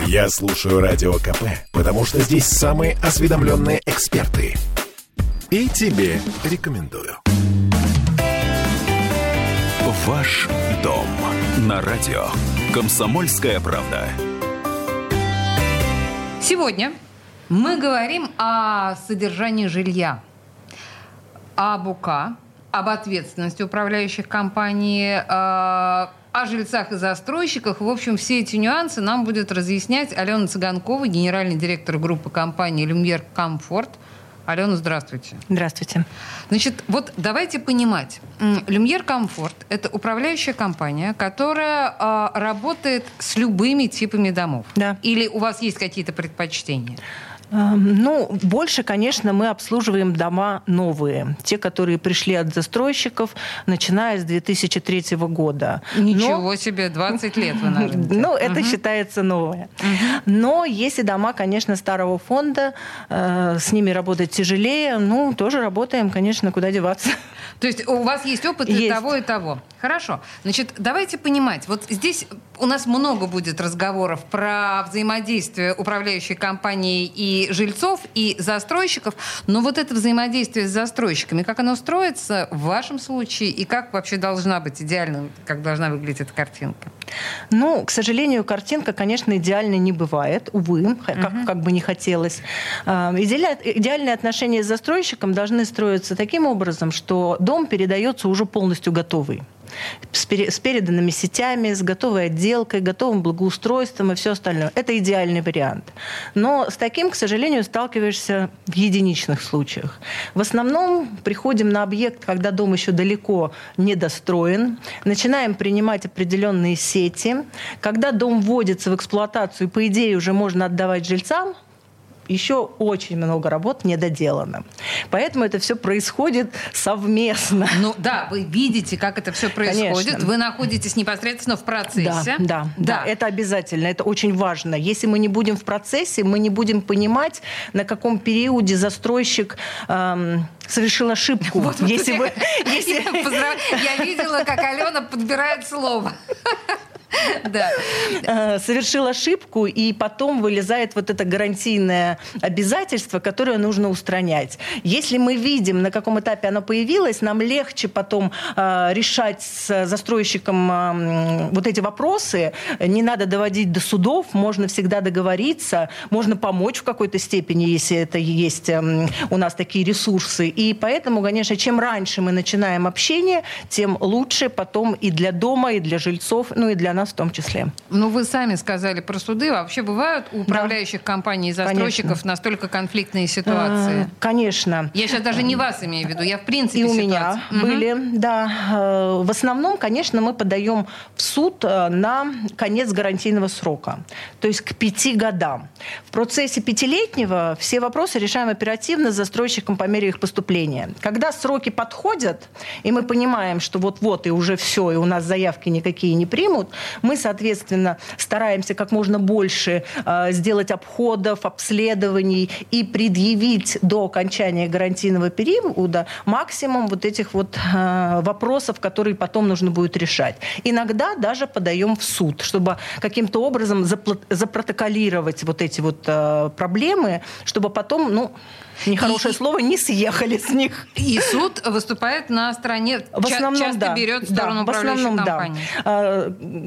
Я слушаю Радио КП, потому что здесь самые осведомленные эксперты. И тебе рекомендую. Ваш дом на радио. Комсомольская правда. Сегодня мы говорим о содержании жилья, об УК, об ответственности управляющих компаний, э, о жильцах и застройщиках. В общем, все эти нюансы нам будет разъяснять Алена Цыганкова, генеральный директор группы компании «Люмьер Комфорт». Алена, здравствуйте. Здравствуйте. Значит, вот давайте понимать. Люмьер Комфорт – это управляющая компания, которая э, работает с любыми типами домов. Да. Или у вас есть какие-то предпочтения? Ну, больше, конечно, мы обслуживаем дома новые, те, которые пришли от застройщиков, начиная с 2003 года. Ничего Но... себе, 20 лет вы на рынке. Ну, это угу. считается новое. Угу. Но если дома, конечно, старого фонда, э, с ними работать тяжелее, ну, тоже работаем, конечно, куда деваться. То есть у вас есть опыт есть. и того, и того. Хорошо. Значит, давайте понимать. Вот здесь у нас много будет разговоров про взаимодействие управляющей компании и жильцов, и застройщиков. Но вот это взаимодействие с застройщиками, как оно строится в вашем случае, и как вообще должна быть идеально, как должна выглядеть эта картинка? Ну, к сожалению, картинка, конечно, идеальной не бывает, увы, как, угу. как бы не хотелось. А, идеальные отношения с застройщиком должны строиться таким образом, что дом передается уже полностью готовый с, переданными сетями, с готовой отделкой, готовым благоустройством и все остальное. Это идеальный вариант. Но с таким, к сожалению, сталкиваешься в единичных случаях. В основном приходим на объект, когда дом еще далеко не достроен, начинаем принимать определенные сети. Когда дом вводится в эксплуатацию, по идее уже можно отдавать жильцам, еще очень много работ не доделано. Поэтому это все происходит совместно. Ну да, вы видите, как это все происходит. Конечно. Вы находитесь непосредственно в процессе. Да, да, да, да, это обязательно, это очень важно. Если мы не будем в процессе, мы не будем понимать, на каком периоде застройщик эм, совершил ошибку. Вот, если вот, вы, я, если... я видела, как Алена подбирает слово. Э, совершил ошибку, и потом вылезает вот это гарантийное обязательство, которое нужно устранять. Если мы видим, на каком этапе оно появилось, нам легче потом э, решать с застройщиком э, вот эти вопросы. Не надо доводить до судов, можно всегда договориться, можно помочь в какой-то степени, если это есть у нас такие ресурсы. И поэтому, конечно, чем раньше мы начинаем общение, тем лучше потом и для дома, и для жильцов, ну и для нас нас в том числе. Ну, вы сами сказали про суды. Вообще бывают у управляющих да. компаний и застройщиков конечно. настолько конфликтные ситуации? А, конечно. Я сейчас даже не вас имею в виду, я в принципе И у меня угу. были, да. Э, в основном, конечно, мы подаем в суд э, на конец гарантийного срока, то есть к пяти годам. В процессе пятилетнего все вопросы решаем оперативно с застройщиком по мере их поступления. Когда сроки подходят, и мы понимаем, что вот-вот и уже все, и у нас заявки никакие не примут, мы, соответственно, стараемся как можно больше э, сделать обходов, обследований и предъявить до окончания гарантийного периода максимум вот этих вот э, вопросов, которые потом нужно будет решать. Иногда даже подаем в суд, чтобы каким-то образом запротоколировать вот эти вот э, проблемы, чтобы потом, ну, нехорошее и, слово, не съехали с них. И суд выступает на стороне, в основном, часто да, берет сторону да, в основном, компании. Да.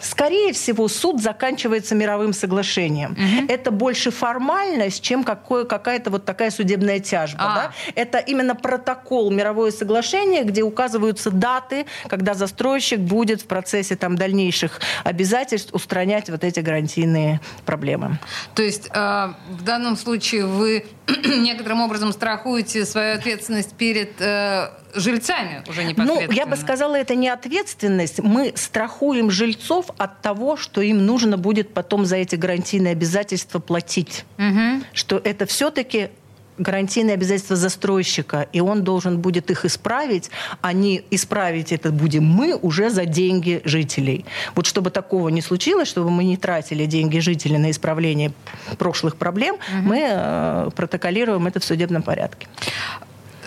Скорее всего, суд заканчивается мировым соглашением. Угу. Это больше формальность, чем какое, какая-то вот такая судебная тяжба. А. Да? Это именно протокол мировое соглашение, где указываются даты, когда застройщик будет в процессе там, дальнейших обязательств устранять вот эти гарантийные проблемы. То есть э, в данном случае вы некоторым образом страхуете свою ответственность перед э, жильцами уже непосредственно? Ну, я бы сказала, это не ответственность. Мы страхуем жильцов от того, что им нужно будет потом за эти гарантийные обязательства платить. Угу. Что это все-таки гарантийные обязательства застройщика, и он должен будет их исправить, а не исправить это будем мы уже за деньги жителей. Вот чтобы такого не случилось, чтобы мы не тратили деньги жителей на исправление прошлых проблем, угу. мы э, протоколируем это в судебном порядке.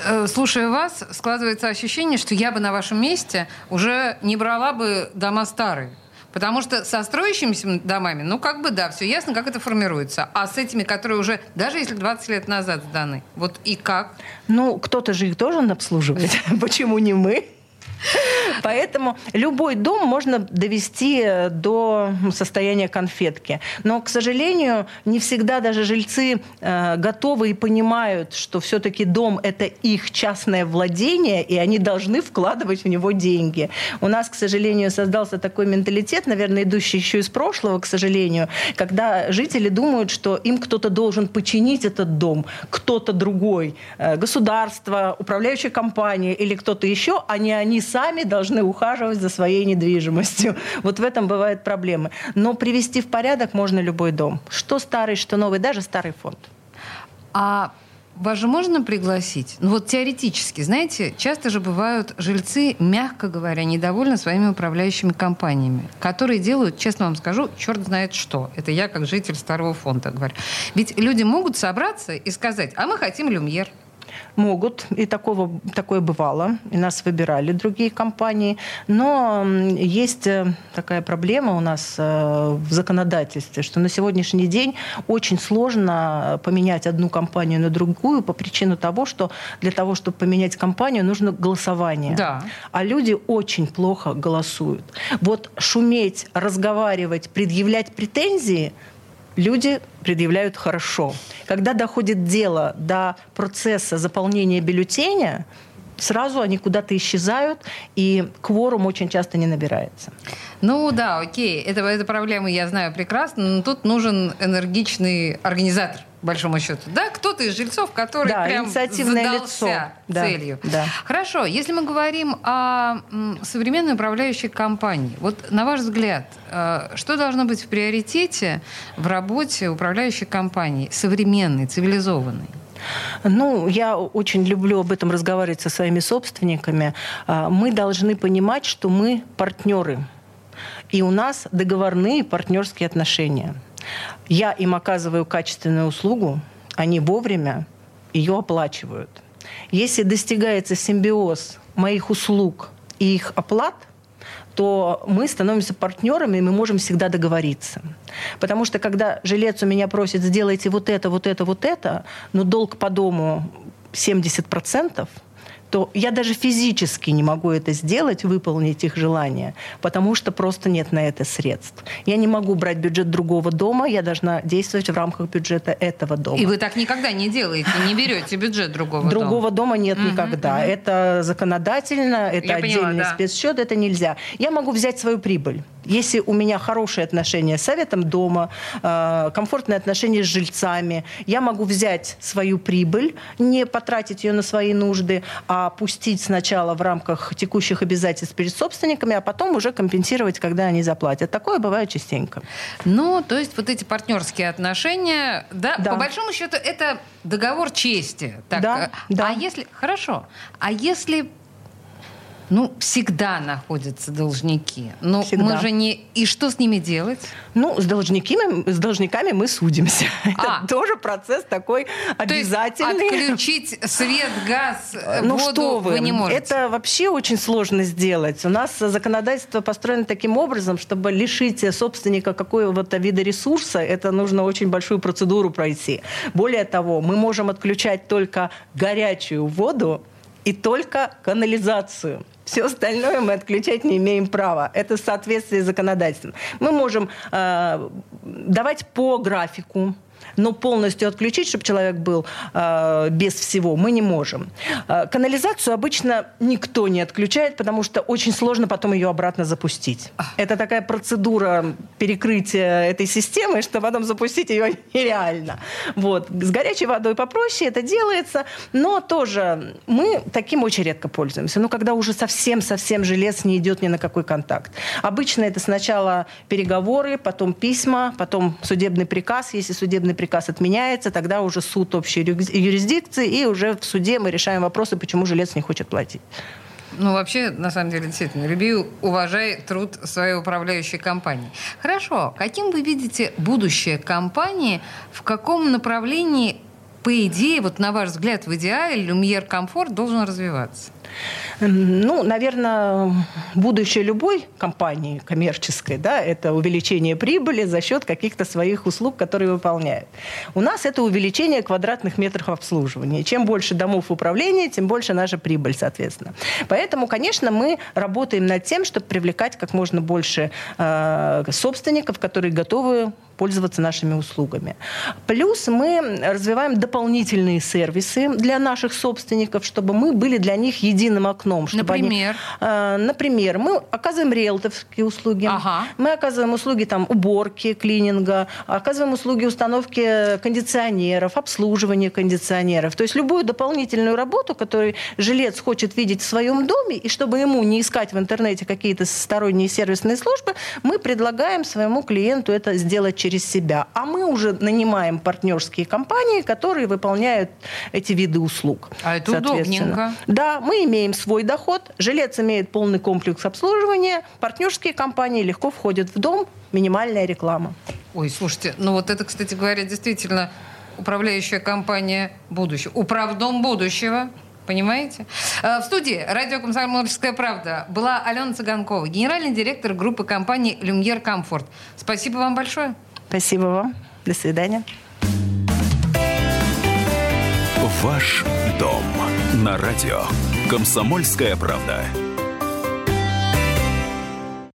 Э, слушая вас, складывается ощущение, что я бы на вашем месте уже не брала бы дома старые. Потому что со строящимися домами, ну, как бы, да, все ясно, как это формируется. А с этими, которые уже, даже если 20 лет назад сданы, вот и как? Ну, кто-то же их должен обслуживать. Почему не мы? Поэтому любой дом можно довести э, до состояния конфетки. Но, к сожалению, не всегда даже жильцы э, готовы и понимают, что все-таки дом – это их частное владение, и они должны вкладывать в него деньги. У нас, к сожалению, создался такой менталитет, наверное, идущий еще из прошлого, к сожалению, когда жители думают, что им кто-то должен починить этот дом, кто-то другой, э, государство, управляющая компания или кто-то еще, а не они должны ухаживать за своей недвижимостью. Вот в этом бывают проблемы. Но привести в порядок можно любой дом. Что старый, что новый, даже старый фонд. А вас же можно пригласить? Ну вот теоретически, знаете, часто же бывают жильцы, мягко говоря, недовольны своими управляющими компаниями, которые делают, честно вам скажу, черт знает что. Это я как житель старого фонда говорю. Ведь люди могут собраться и сказать, а мы хотим люмьер, Могут, и такого, такое бывало, и нас выбирали другие компании. Но есть э, такая проблема у нас э, в законодательстве, что на сегодняшний день очень сложно поменять одну компанию на другую по причине того, что для того, чтобы поменять компанию, нужно голосование. Да. А люди очень плохо голосуют. Вот шуметь, разговаривать, предъявлять претензии – люди предъявляют хорошо. Когда доходит дело до процесса заполнения бюллетеня, сразу они куда-то исчезают, и кворум очень часто не набирается. Ну да, окей, это, это проблема я знаю прекрасно, но тут нужен энергичный организатор большому счету. Да, кто-то из жильцов, который да, прям инициативное лицо. целью. Да, да. Хорошо, если мы говорим о современной управляющей компании, вот на ваш взгляд, э, что должно быть в приоритете в работе управляющей компании, современной, цивилизованной? Ну, я очень люблю об этом разговаривать со своими собственниками. А, мы должны понимать, что мы партнеры. И у нас договорные партнерские отношения. Я им оказываю качественную услугу, они вовремя ее оплачивают. Если достигается симбиоз моих услуг и их оплат, то мы становимся партнерами, и мы можем всегда договориться. Потому что когда жилец у меня просит, сделайте вот это, вот это, вот это, но долг по дому 70%, то я даже физически не могу это сделать, выполнить их желание, потому что просто нет на это средств. Я не могу брать бюджет другого дома, я должна действовать в рамках бюджета этого дома. И вы так никогда не делаете, не берете бюджет другого дома? Другого дома нет никогда. Это законодательно, это отдельный спецсчет, это нельзя. Я могу взять свою прибыль. Если у меня хорошие отношения с советом дома, э, комфортные отношения с жильцами, я могу взять свою прибыль, не потратить ее на свои нужды, а пустить сначала в рамках текущих обязательств перед собственниками, а потом уже компенсировать, когда они заплатят. Такое бывает частенько. Ну, то есть вот эти партнерские отношения, да, да. по большому счету это договор чести. Так, да, э, да. А если, хорошо, а если ну, всегда находятся должники. Но всегда. мы же не... И что с ними делать? Ну, с должниками, с должниками мы судимся. А. Это тоже процесс такой обязательный. То есть отключить свет, газ, ну, воду что вы, вы не можете? Это вообще очень сложно сделать. У нас законодательство построено таким образом, чтобы лишить собственника какого-то вида ресурса, это нужно очень большую процедуру пройти. Более того, мы можем отключать только горячую воду и только канализацию. Все остальное мы отключать не имеем права. Это в соответствии с законодательством. Мы можем э, давать по графику но полностью отключить, чтобы человек был э, без всего, мы не можем. Э, канализацию обычно никто не отключает, потому что очень сложно потом ее обратно запустить. Это такая процедура перекрытия этой системы, что потом запустить ее нереально. Вот. С горячей водой попроще это делается, но тоже мы таким очень редко пользуемся. Ну, когда уже совсем-совсем желез не идет ни на какой контакт. Обычно это сначала переговоры, потом письма, потом судебный приказ. Если судебный приказ отменяется, тогда уже суд общей юрисдикции, и уже в суде мы решаем вопросы, почему жилец не хочет платить. Ну, вообще, на самом деле, действительно, люби, уважай труд своей управляющей компании. Хорошо. Каким вы видите будущее компании? В каком направлении по идее, вот на ваш взгляд, в идеале Люмьер Комфорт должен развиваться? Ну, наверное, будущее любой компании коммерческой, да, это увеличение прибыли за счет каких-то своих услуг, которые выполняет. У нас это увеличение квадратных метров обслуживания. Чем больше домов управления, тем больше наша прибыль, соответственно. Поэтому, конечно, мы работаем над тем, чтобы привлекать как можно больше э, собственников, которые готовы пользоваться нашими услугами. Плюс мы развиваем дополнительные сервисы для наших собственников, чтобы мы были для них единым окном. Чтобы например? Они, э, например, мы оказываем риэлторские услуги, ага. мы оказываем услуги там, уборки, клининга, оказываем услуги установки кондиционеров, обслуживания кондиционеров. То есть любую дополнительную работу, которую жилец хочет видеть в своем доме, и чтобы ему не искать в интернете какие-то сторонние сервисные службы, мы предлагаем своему клиенту это сделать через через себя. А мы уже нанимаем партнерские компании, которые выполняют эти виды услуг. А это удобненько. Да, мы имеем свой доход, жилец имеет полный комплекс обслуживания, партнерские компании легко входят в дом, минимальная реклама. Ой, слушайте, ну вот это, кстати говоря, действительно управляющая компания будущего, управдом будущего. Понимаете? Э, в студии радио «Комсомольская правда» была Алена Цыганкова, генеральный директор группы компании «Люмьер Комфорт». Спасибо вам большое. Спасибо вам. До свидания. Ваш дом на радио. Комсомольская правда.